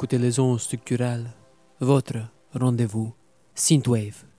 Écoutez les ondes structurales, votre rendez-vous Synthwave.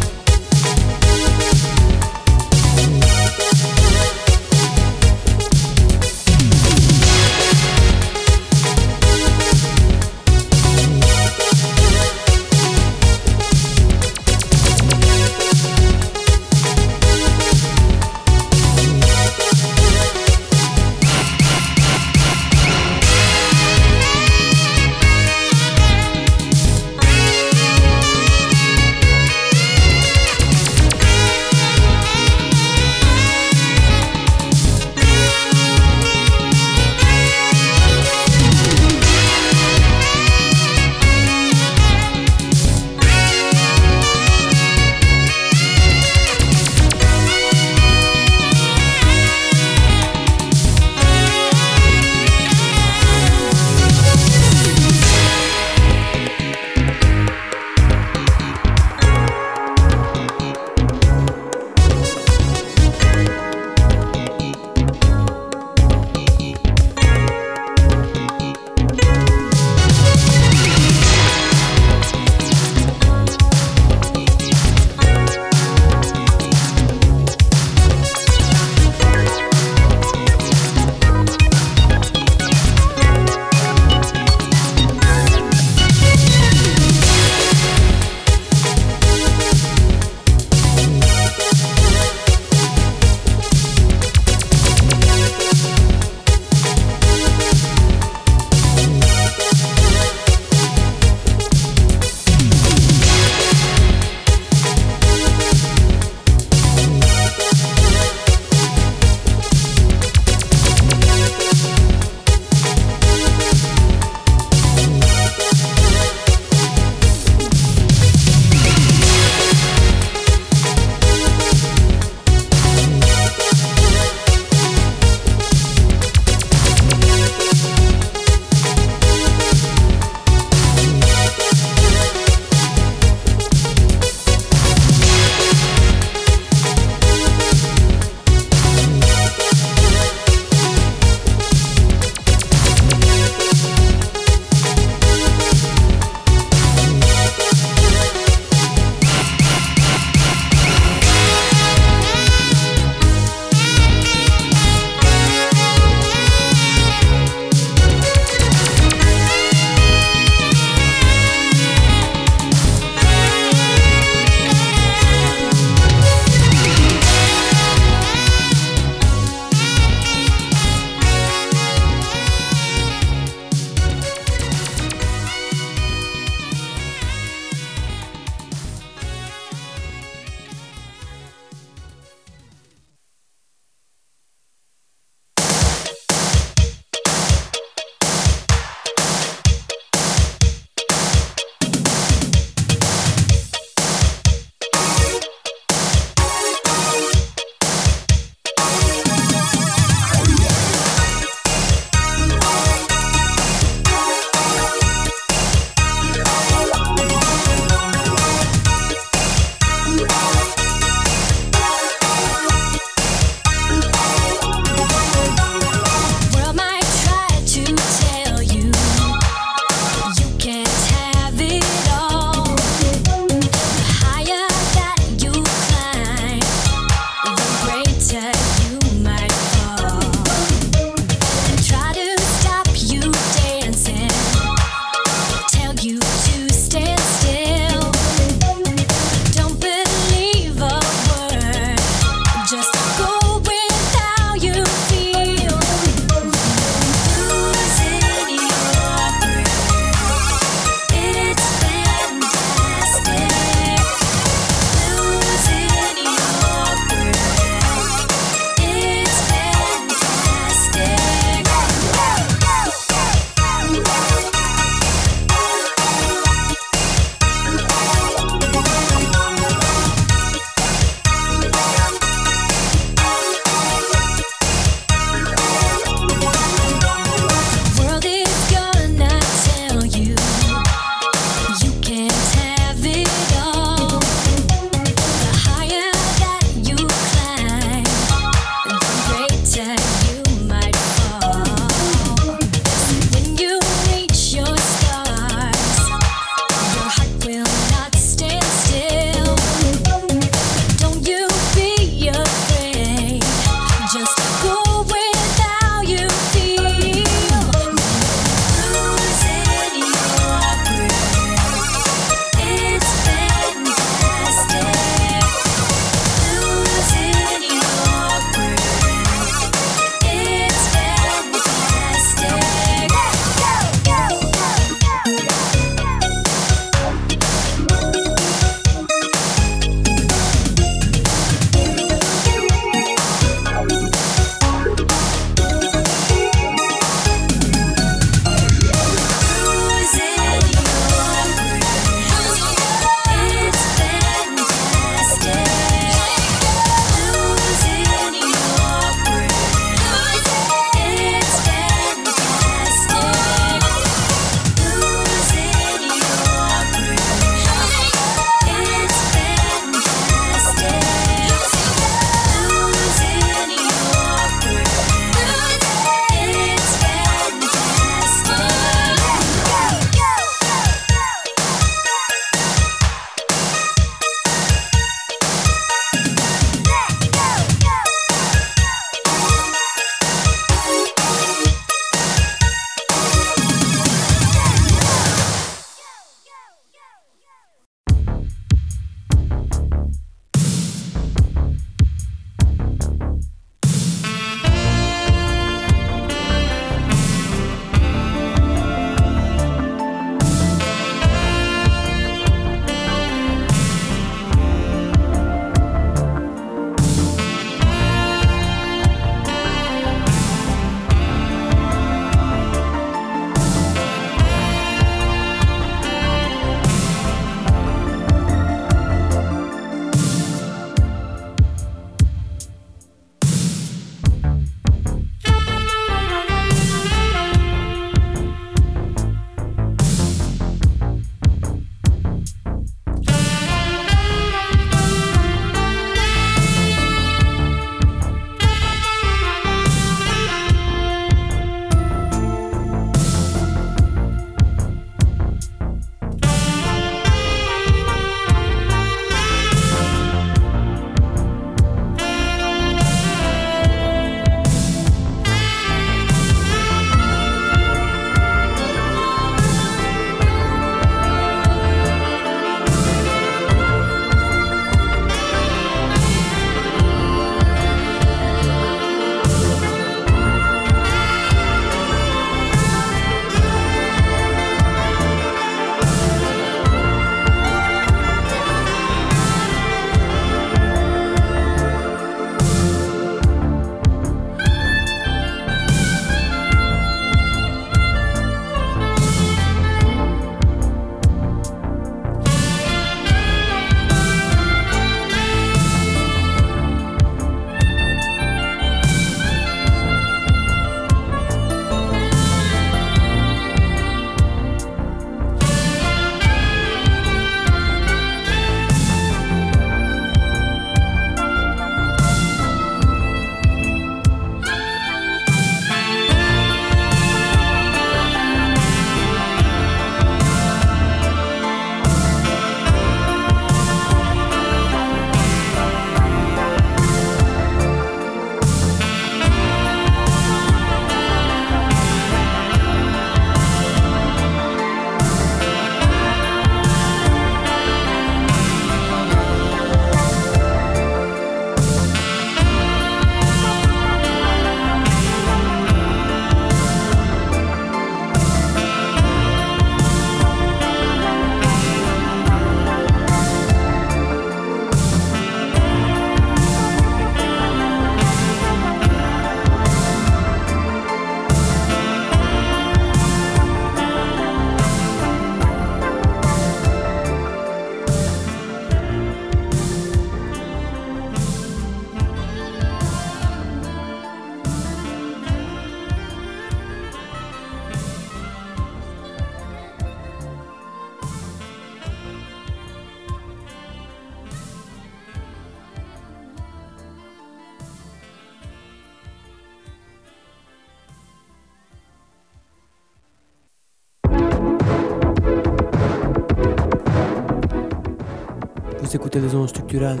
Vous écoutez les ondes structurales,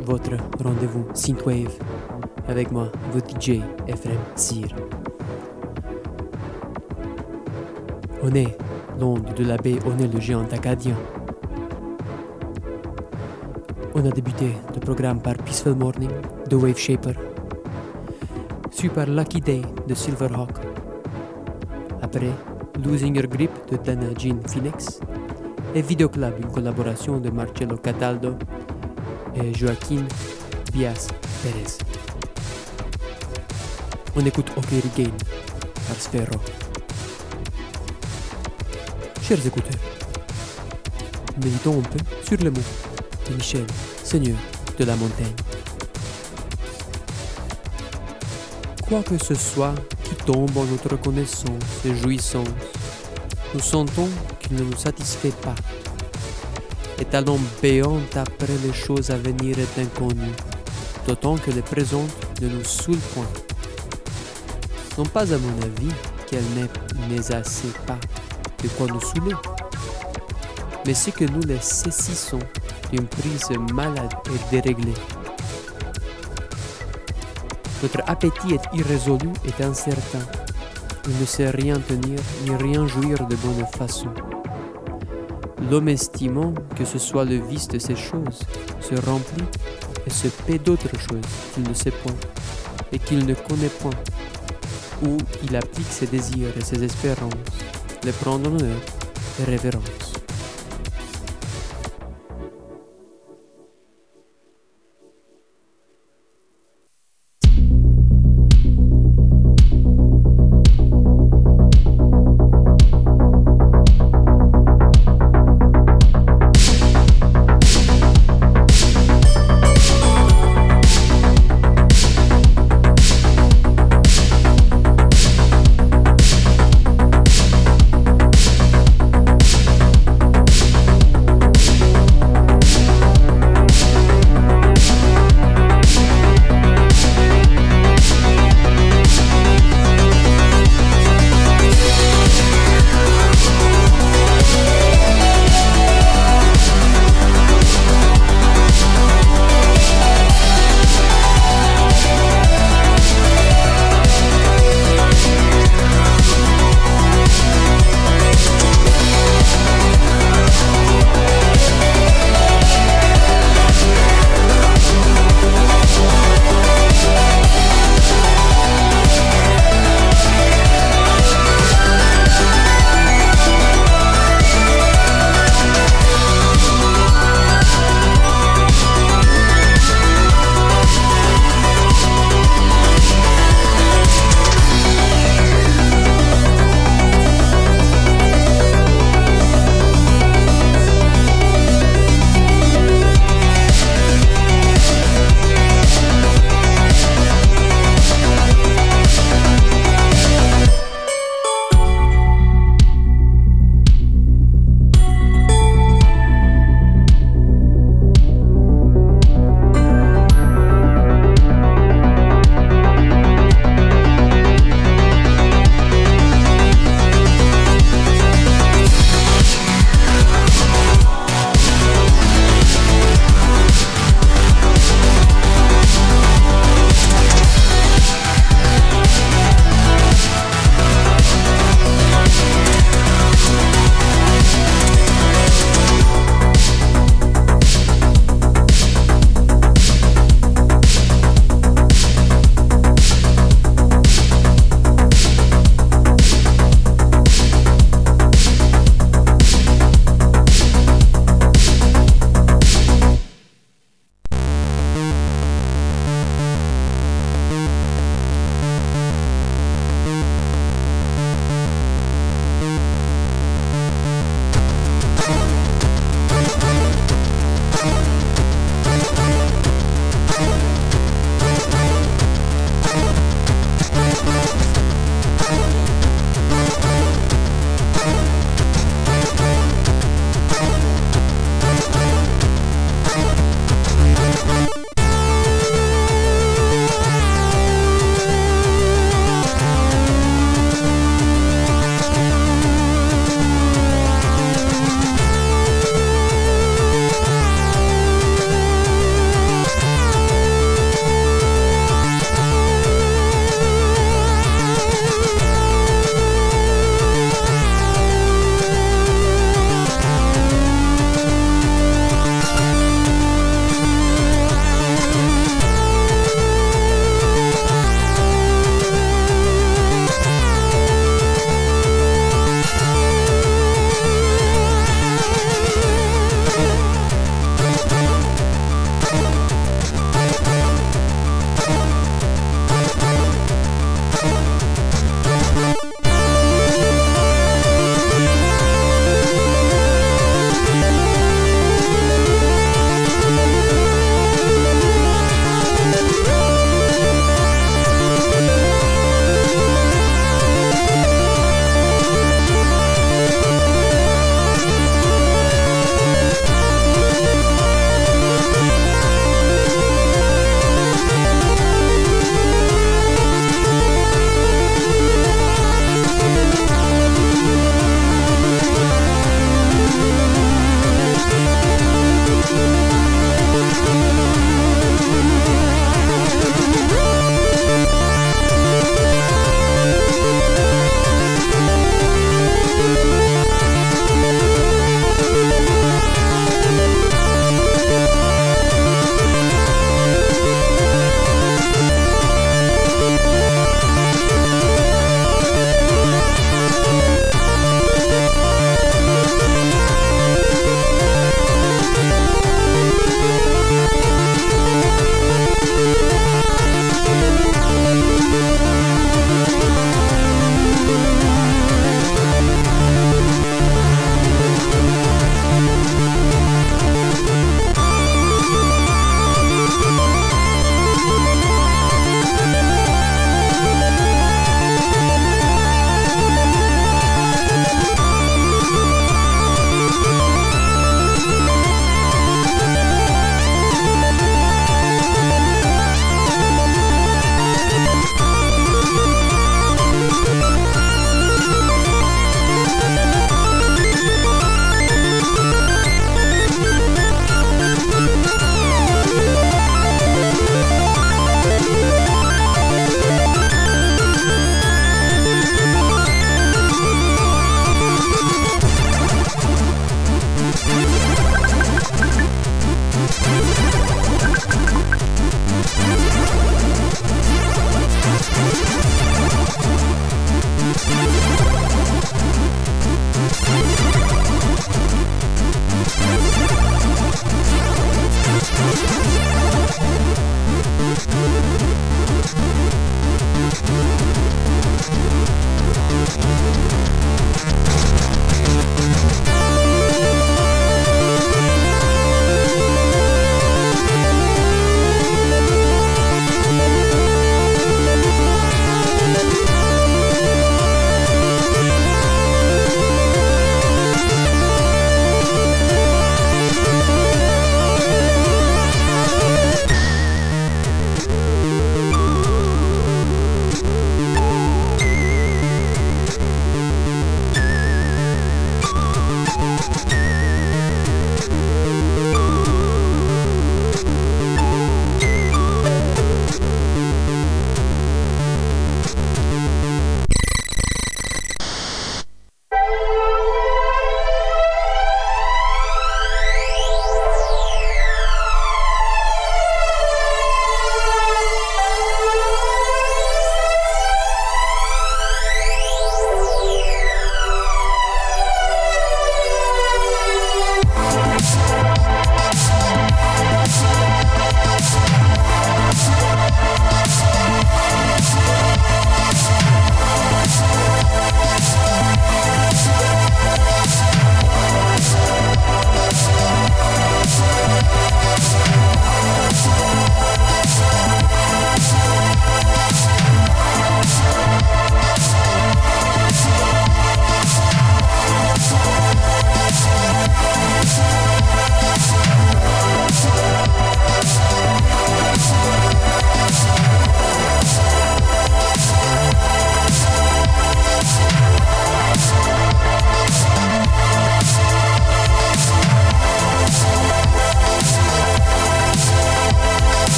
votre rendez-vous Synthwave, avec moi, votre DJ Ephraim Sir. On est l'onde de la baie, on le géant acadien. On a débuté le programme par Peaceful Morning de Wave Shaper, suivi par Lucky Day de Silverhawk. Après, Losing Your Grip de Dana Jean Phoenix et Videoclub, une collaboration de Marcello Cataldo et Joaquin Bias Perez. On écoute OK Regain par Sferro. Chers écouteurs, méditons un peu sur le mot de Michel, Seigneur de la montagne. Quoi que ce soit qui tombe en notre reconnaissance et jouissance, nous sentons ne nous satisfait pas. Et talons béant après les choses à venir est inconnu, d'autant que les présentes ne nous saoulent point. Non pas à mon avis qu'elle n'est assez pas de quoi nous saouler, mais c'est que nous les saisissons d'une prise malade et déréglée. Notre appétit est irrésolu et incertain. Il ne sait rien tenir ni rien jouir de bonne façon. L'homme estimant que ce soit le vice de ces choses se remplit et se paie d'autres choses qu'il ne sait point et qu'il ne connaît point, où il applique ses désirs et ses espérances, les prend en honneur et révérence.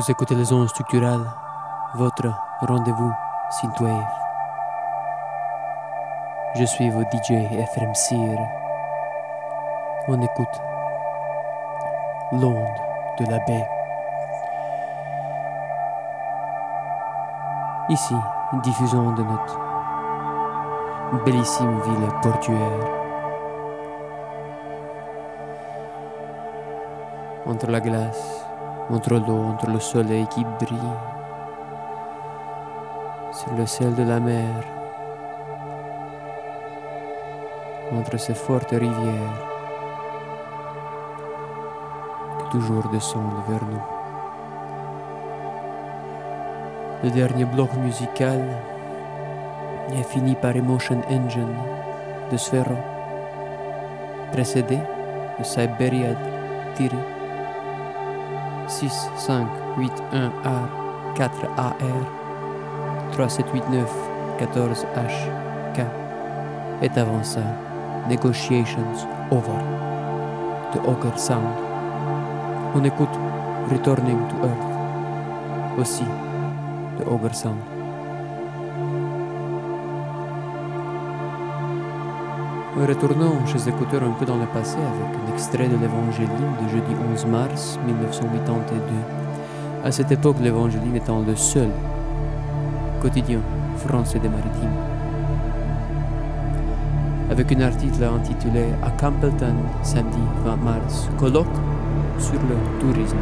Vous écoutez les ondes structurales, votre rendez-vous Synthwave. Je suis vos DJ FM Sir. On écoute l'onde de la baie. Ici, diffusons de notre bellissime ville portuaire. Entre la glace entre l'eau, entre le soleil qui brille sur le ciel de la mer, entre ces fortes rivières qui toujours descendent vers nous. Le dernier bloc musical est fini par Emotion Engine de Sphero, précédé de Siberia Thierry. 6, 5, 8, 1 A, 4 AR, 3789 14H K est avant ça Negotiations Over de Ogre Sound. On écoute Returning to Earth aussi de Ogre Sound. Retournons chez écouteurs un peu dans le passé avec un extrait de l'Évangéline de jeudi 11 mars 1982. À cette époque, l'Évangéline étant le seul quotidien français des maritimes. Avec un article intitulé À Campbellton, samedi 20 mars, colloque sur le tourisme.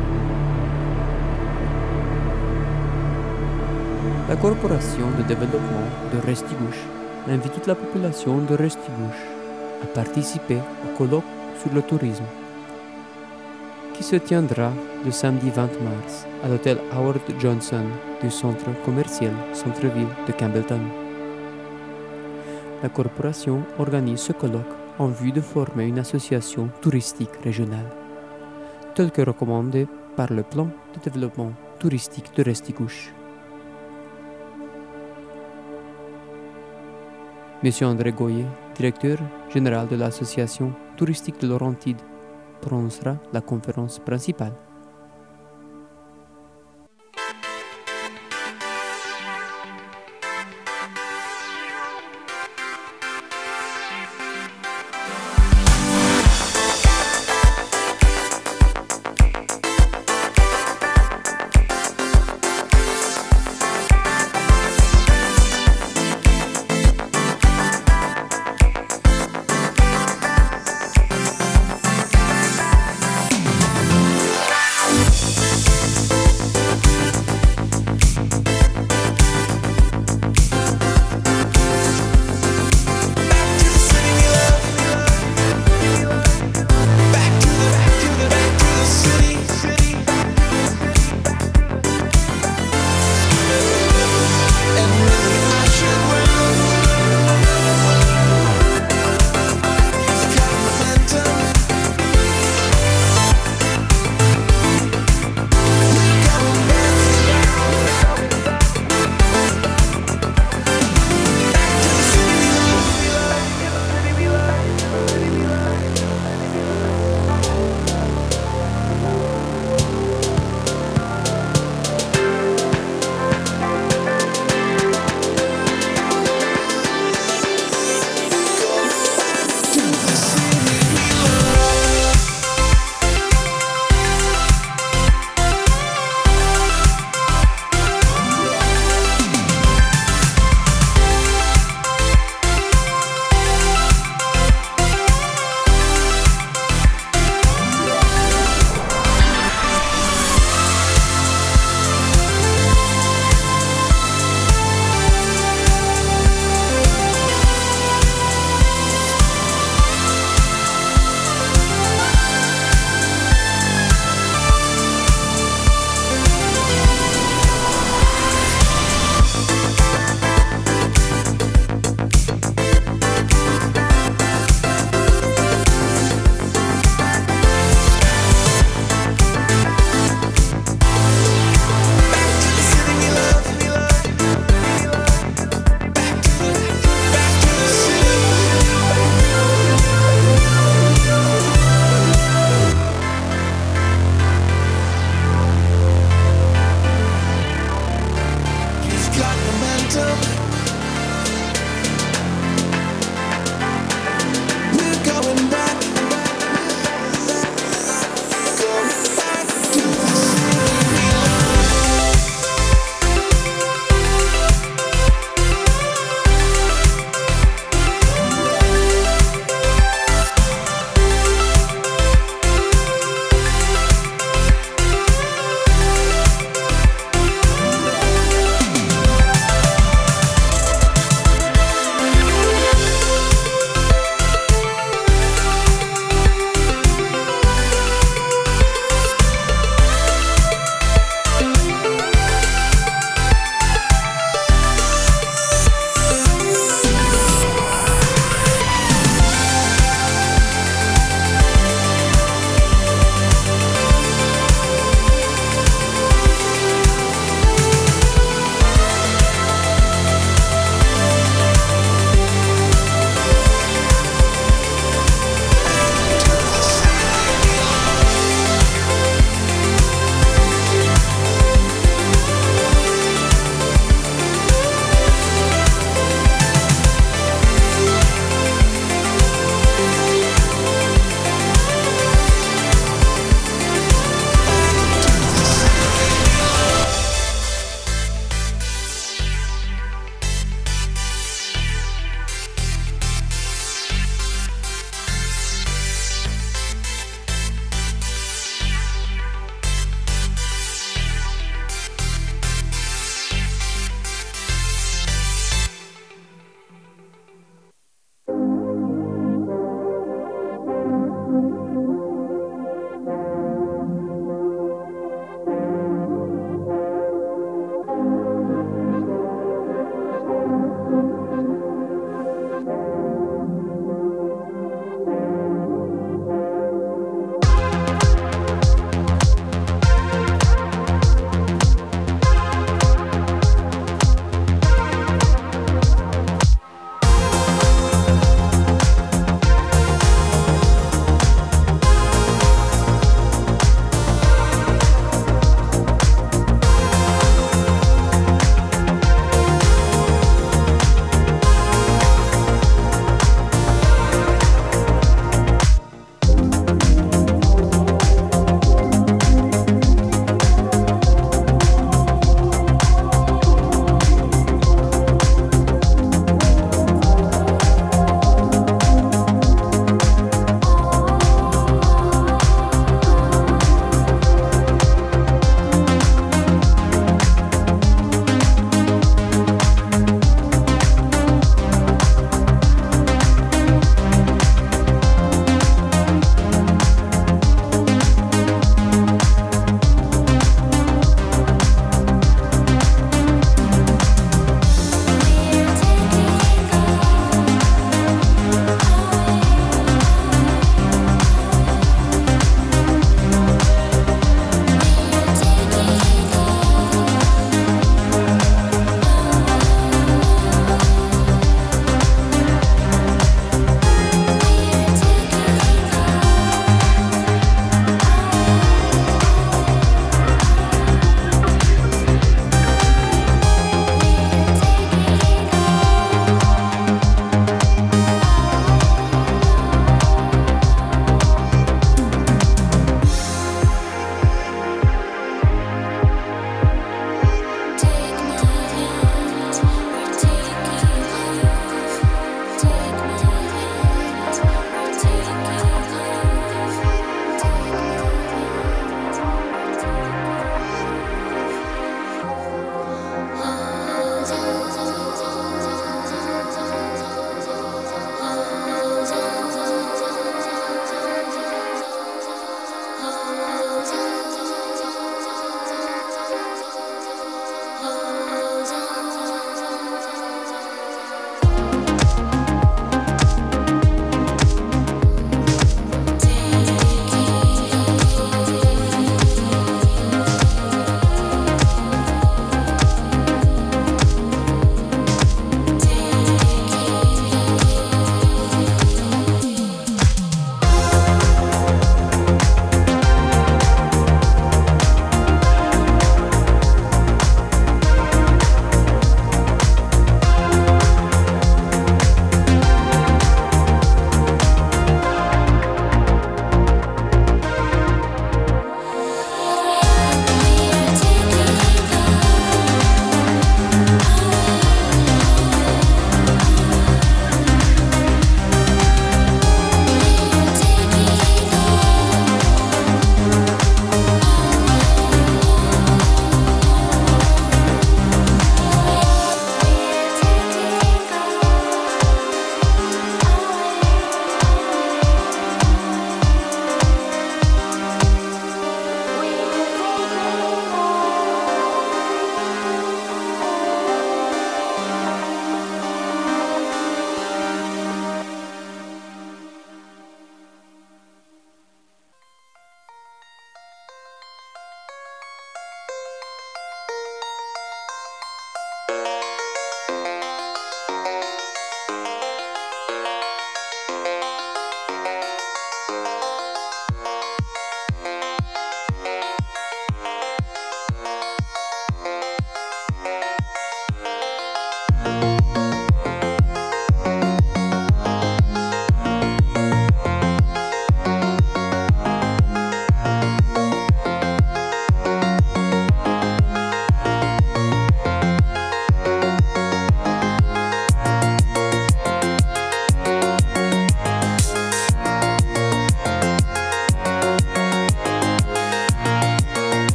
La Corporation de développement de Restigouche invite toute la population de Restigouche à participer au colloque sur le tourisme qui se tiendra le samedi 20 mars à l'hôtel Howard Johnson du centre commercial centre-ville de Campbellton. La corporation organise ce colloque en vue de former une association touristique régionale, telle que recommandée par le plan de développement touristique de Restigouche. Monsieur André Goyer, directeur général de l'association touristique de Laurentide, prononcera la conférence principale.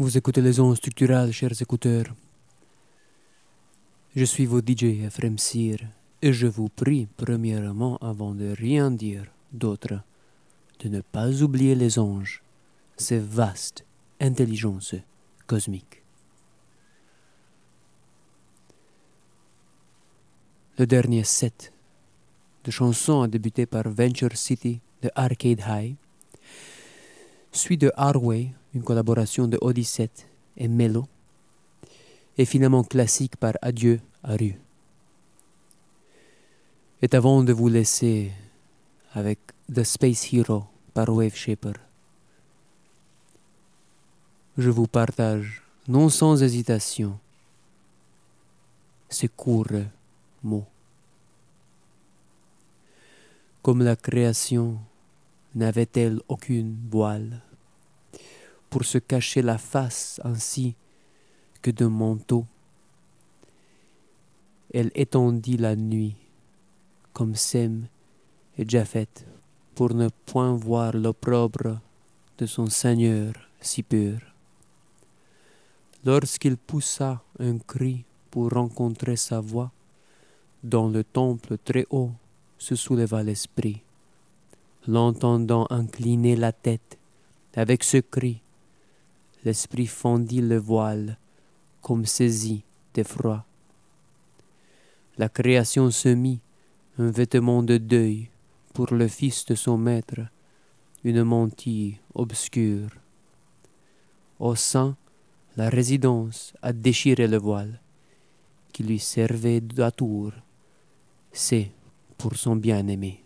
Vous écoutez les ondes structurales, chers écouteurs. Je suis votre DJ Ephraim Sir et je vous prie, premièrement, avant de rien dire d'autre, de ne pas oublier les anges, ces vastes intelligences cosmiques. Le dernier set de chansons a débuté par Venture City de Arcade High, suit de Harway, une collaboration de Odyssey et Melo, et finalement classique par Adieu à rue. Et avant de vous laisser avec The Space Hero par Wave Shaper, je vous partage, non sans hésitation, ces courts mots. Comme la création n'avait-elle aucune voile pour se cacher la face ainsi que d'un manteau. Elle étendit la nuit, comme Sem et Japhet, pour ne point voir l'opprobre de son Seigneur si pur. Lorsqu'il poussa un cri pour rencontrer sa voix, dans le temple très haut se souleva l'esprit. L'entendant incliner la tête, avec ce cri, l'esprit fendit le voile comme saisi d'effroi. La création se mit un vêtement de deuil pour le fils de son maître, une mantille obscure. Au sein, la résidence a déchiré le voile qui lui servait d'atour. C'est pour son bien-aimé.